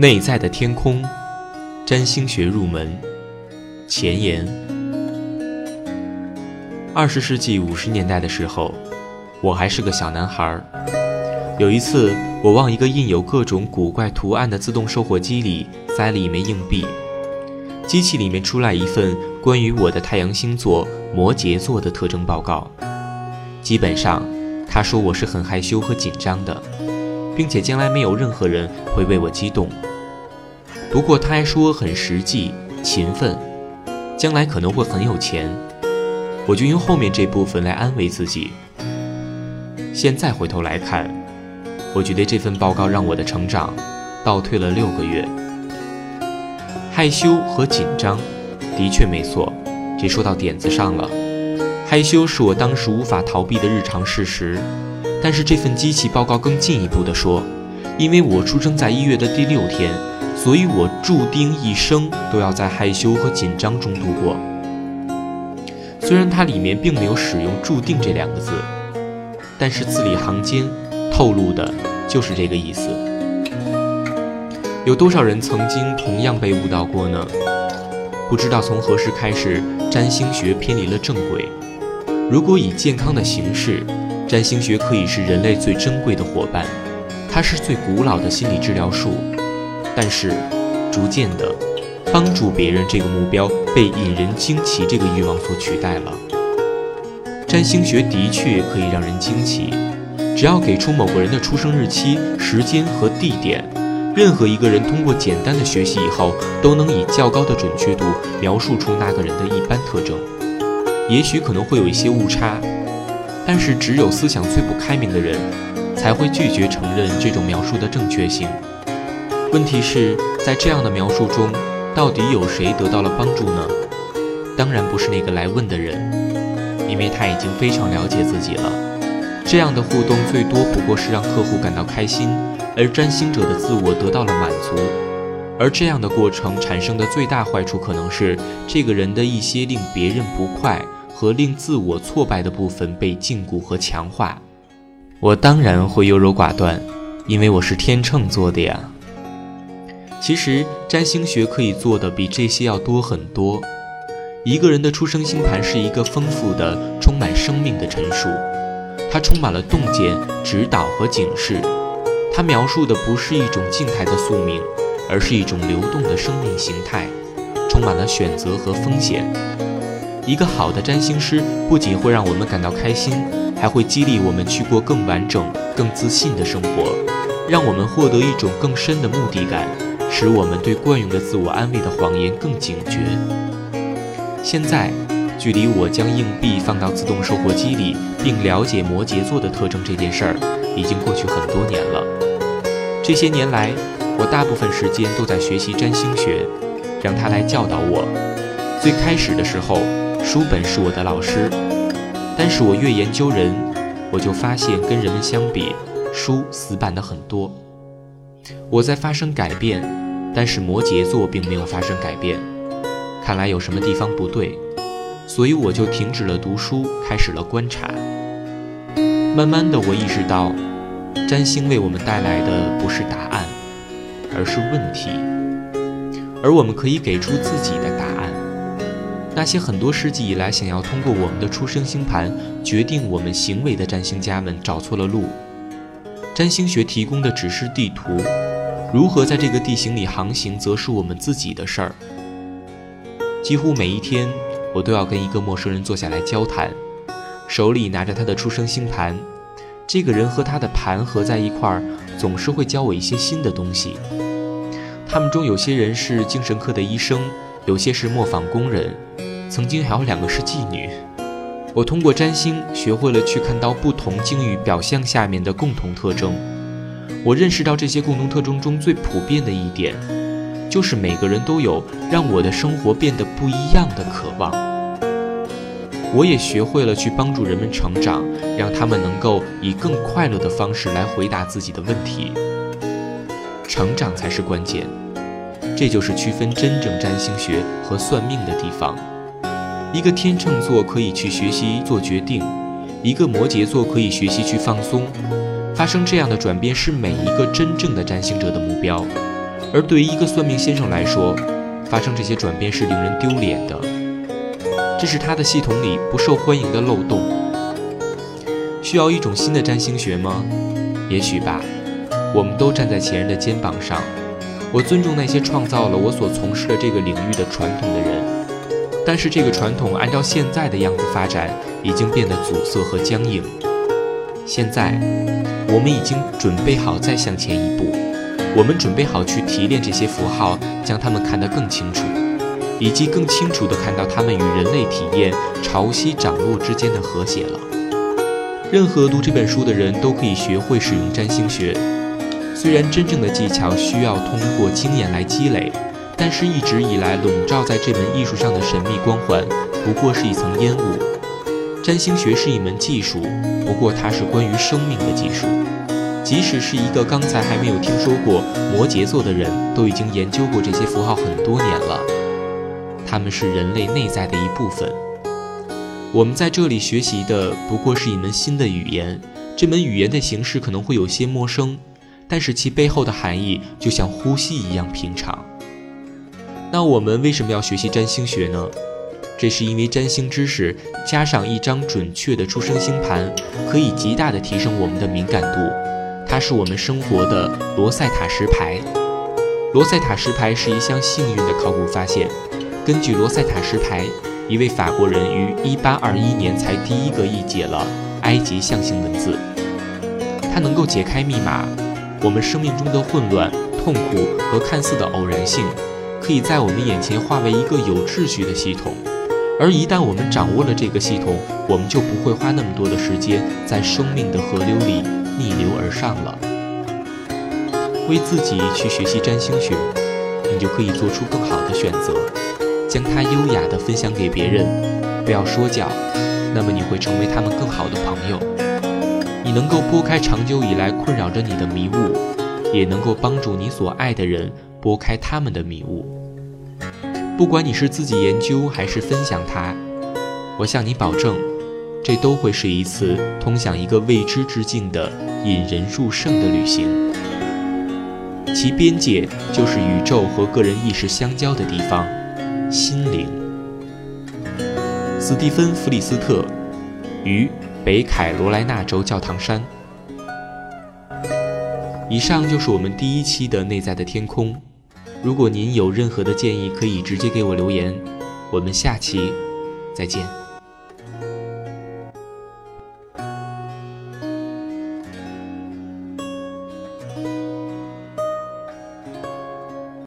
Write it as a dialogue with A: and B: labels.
A: 内在的天空，占星学入门前言。二十世纪五十年代的时候，我还是个小男孩儿。有一次，我往一个印有各种古怪图案的自动售货机里塞了一枚硬币，机器里面出来一份关于我的太阳星座摩羯座的特征报告。基本上，他说我是很害羞和紧张的，并且将来没有任何人会为我激动。不过他还说很实际、勤奋，将来可能会很有钱。我就用后面这部分来安慰自己。现在回头来看，我觉得这份报告让我的成长倒退了六个月。害羞和紧张，的确没错，这说到点子上了。害羞是我当时无法逃避的日常事实，但是这份机器报告更进一步地说，因为我出生在一月的第六天。所以我注定一生都要在害羞和紧张中度过。虽然它里面并没有使用“注定”这两个字，但是字里行间透露的就是这个意思。有多少人曾经同样被误导过呢？不知道从何时开始，占星学偏离了正轨。如果以健康的形式，占星学可以是人类最珍贵的伙伴，它是最古老的心理治疗术。但是，逐渐的，帮助别人这个目标被引人惊奇这个欲望所取代了。占星学的确可以让人惊奇，只要给出某个人的出生日期、时间和地点，任何一个人通过简单的学习以后，都能以较高的准确度描述出那个人的一般特征。也许可能会有一些误差，但是只有思想最不开明的人，才会拒绝承认这种描述的正确性。问题是在这样的描述中，到底有谁得到了帮助呢？当然不是那个来问的人，因为他已经非常了解自己了。这样的互动最多不过是让客户感到开心，而占星者的自我得到了满足。而这样的过程产生的最大坏处，可能是这个人的一些令别人不快和令自我挫败的部分被禁锢和强化。我当然会优柔寡断，因为我是天秤座的呀。其实占星学可以做的比这些要多很多。一个人的出生星盘是一个丰富的、充满生命的陈述，它充满了洞见、指导和警示。它描述的不是一种静态的宿命，而是一种流动的生命形态，充满了选择和风险。一个好的占星师不仅会让我们感到开心，还会激励我们去过更完整、更自信的生活，让我们获得一种更深的目的感。使我们对惯用的自我安慰的谎言更警觉。现在，距离我将硬币放到自动售货机里，并了解摩羯座的特征这件事儿，已经过去很多年了。这些年来，我大部分时间都在学习占星学，让他来教导我。最开始的时候，书本是我的老师，但是我越研究人，我就发现跟人们相比，书死板的很多。我在发生改变，但是摩羯座并没有发生改变，看来有什么地方不对，所以我就停止了读书，开始了观察。慢慢的，我意识到，占星为我们带来的不是答案，而是问题，而我们可以给出自己的答案。那些很多世纪以来想要通过我们的出生星盘决定我们行为的占星家们找错了路。占星学提供的只是地图，如何在这个地形里航行，则是我们自己的事儿。几乎每一天，我都要跟一个陌生人坐下来交谈，手里拿着他的出生星盘。这个人和他的盘合在一块儿，总是会教我一些新的东西。他们中有些人是精神科的医生，有些是磨坊工人，曾经还有两个是妓女。我通过占星学会了去看到不同境遇表象下面的共同特征。我认识到这些共同特征中最普遍的一点，就是每个人都有让我的生活变得不一样的渴望。我也学会了去帮助人们成长，让他们能够以更快乐的方式来回答自己的问题。成长才是关键，这就是区分真正占星学和算命的地方。一个天秤座可以去学习做决定，一个摩羯座可以学习去放松。发生这样的转变是每一个真正的占星者的目标，而对于一个算命先生来说，发生这些转变是令人丢脸的。这是他的系统里不受欢迎的漏洞。需要一种新的占星学吗？也许吧。我们都站在前人的肩膀上。我尊重那些创造了我所从事的这个领域的传统的人，但是这个传统按照现在的样子发展，已经变得阻塞和僵硬。现在，我们已经准备好再向前一步，我们准备好去提炼这些符号，将它们看得更清楚，以及更清楚地看到它们与人类体验潮汐涨落之间的和谐了。任何读这本书的人都可以学会使用占星学。虽然真正的技巧需要通过经验来积累，但是一直以来笼罩在这门艺术上的神秘光环，不过是一层烟雾。占星学是一门技术，不过它是关于生命的技术。即使是一个刚才还没有听说过摩羯座的人，都已经研究过这些符号很多年了。它们是人类内在的一部分。我们在这里学习的不过是一门新的语言，这门语言的形式可能会有些陌生。但是其背后的含义就像呼吸一样平常。那我们为什么要学习占星学呢？这是因为占星知识加上一张准确的出生星盘，可以极大的提升我们的敏感度。它是我们生活的罗塞塔石牌。罗塞塔石牌是一项幸运的考古发现。根据罗塞塔石牌，一位法国人于1821年才第一个译解了埃及象形文字。它能够解开密码。我们生命中的混乱、痛苦和看似的偶然性，可以在我们眼前化为一个有秩序的系统。而一旦我们掌握了这个系统，我们就不会花那么多的时间在生命的河流里逆流而上了。为自己去学习占星学，你就可以做出更好的选择，将它优雅地分享给别人，不要说教，那么你会成为他们更好的朋友。你能够拨开长久以来困扰着你的迷雾，也能够帮助你所爱的人拨开他们的迷雾。不管你是自己研究还是分享它，我向你保证，这都会是一次通向一个未知之境的引人入胜的旅行。其边界就是宇宙和个人意识相交的地方——心灵。斯蒂芬·弗里斯特，于。北凯罗来纳州教堂山。以上就是我们第一期的内在的天空。如果您有任何的建议，可以直接给我留言。我们下期再见。